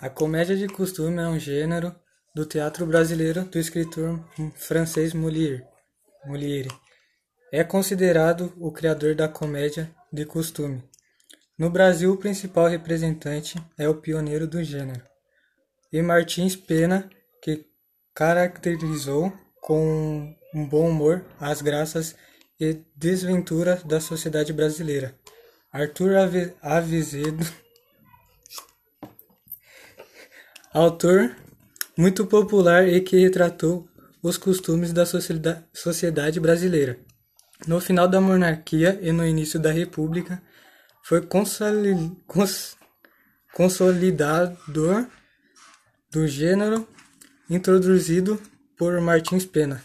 A comédia de costume é um gênero do teatro brasileiro do escritor francês Molière. Molière. É considerado o criador da comédia de costume. No Brasil, o principal representante é o pioneiro do gênero. E Martins Pena, que caracterizou com um bom humor as graças e desventuras da sociedade brasileira. Arthur Avizedo autor muito popular e que retratou os costumes da sociedade brasileira. No final da monarquia e no início da república, foi consolidador do gênero introduzido por Martins Pena.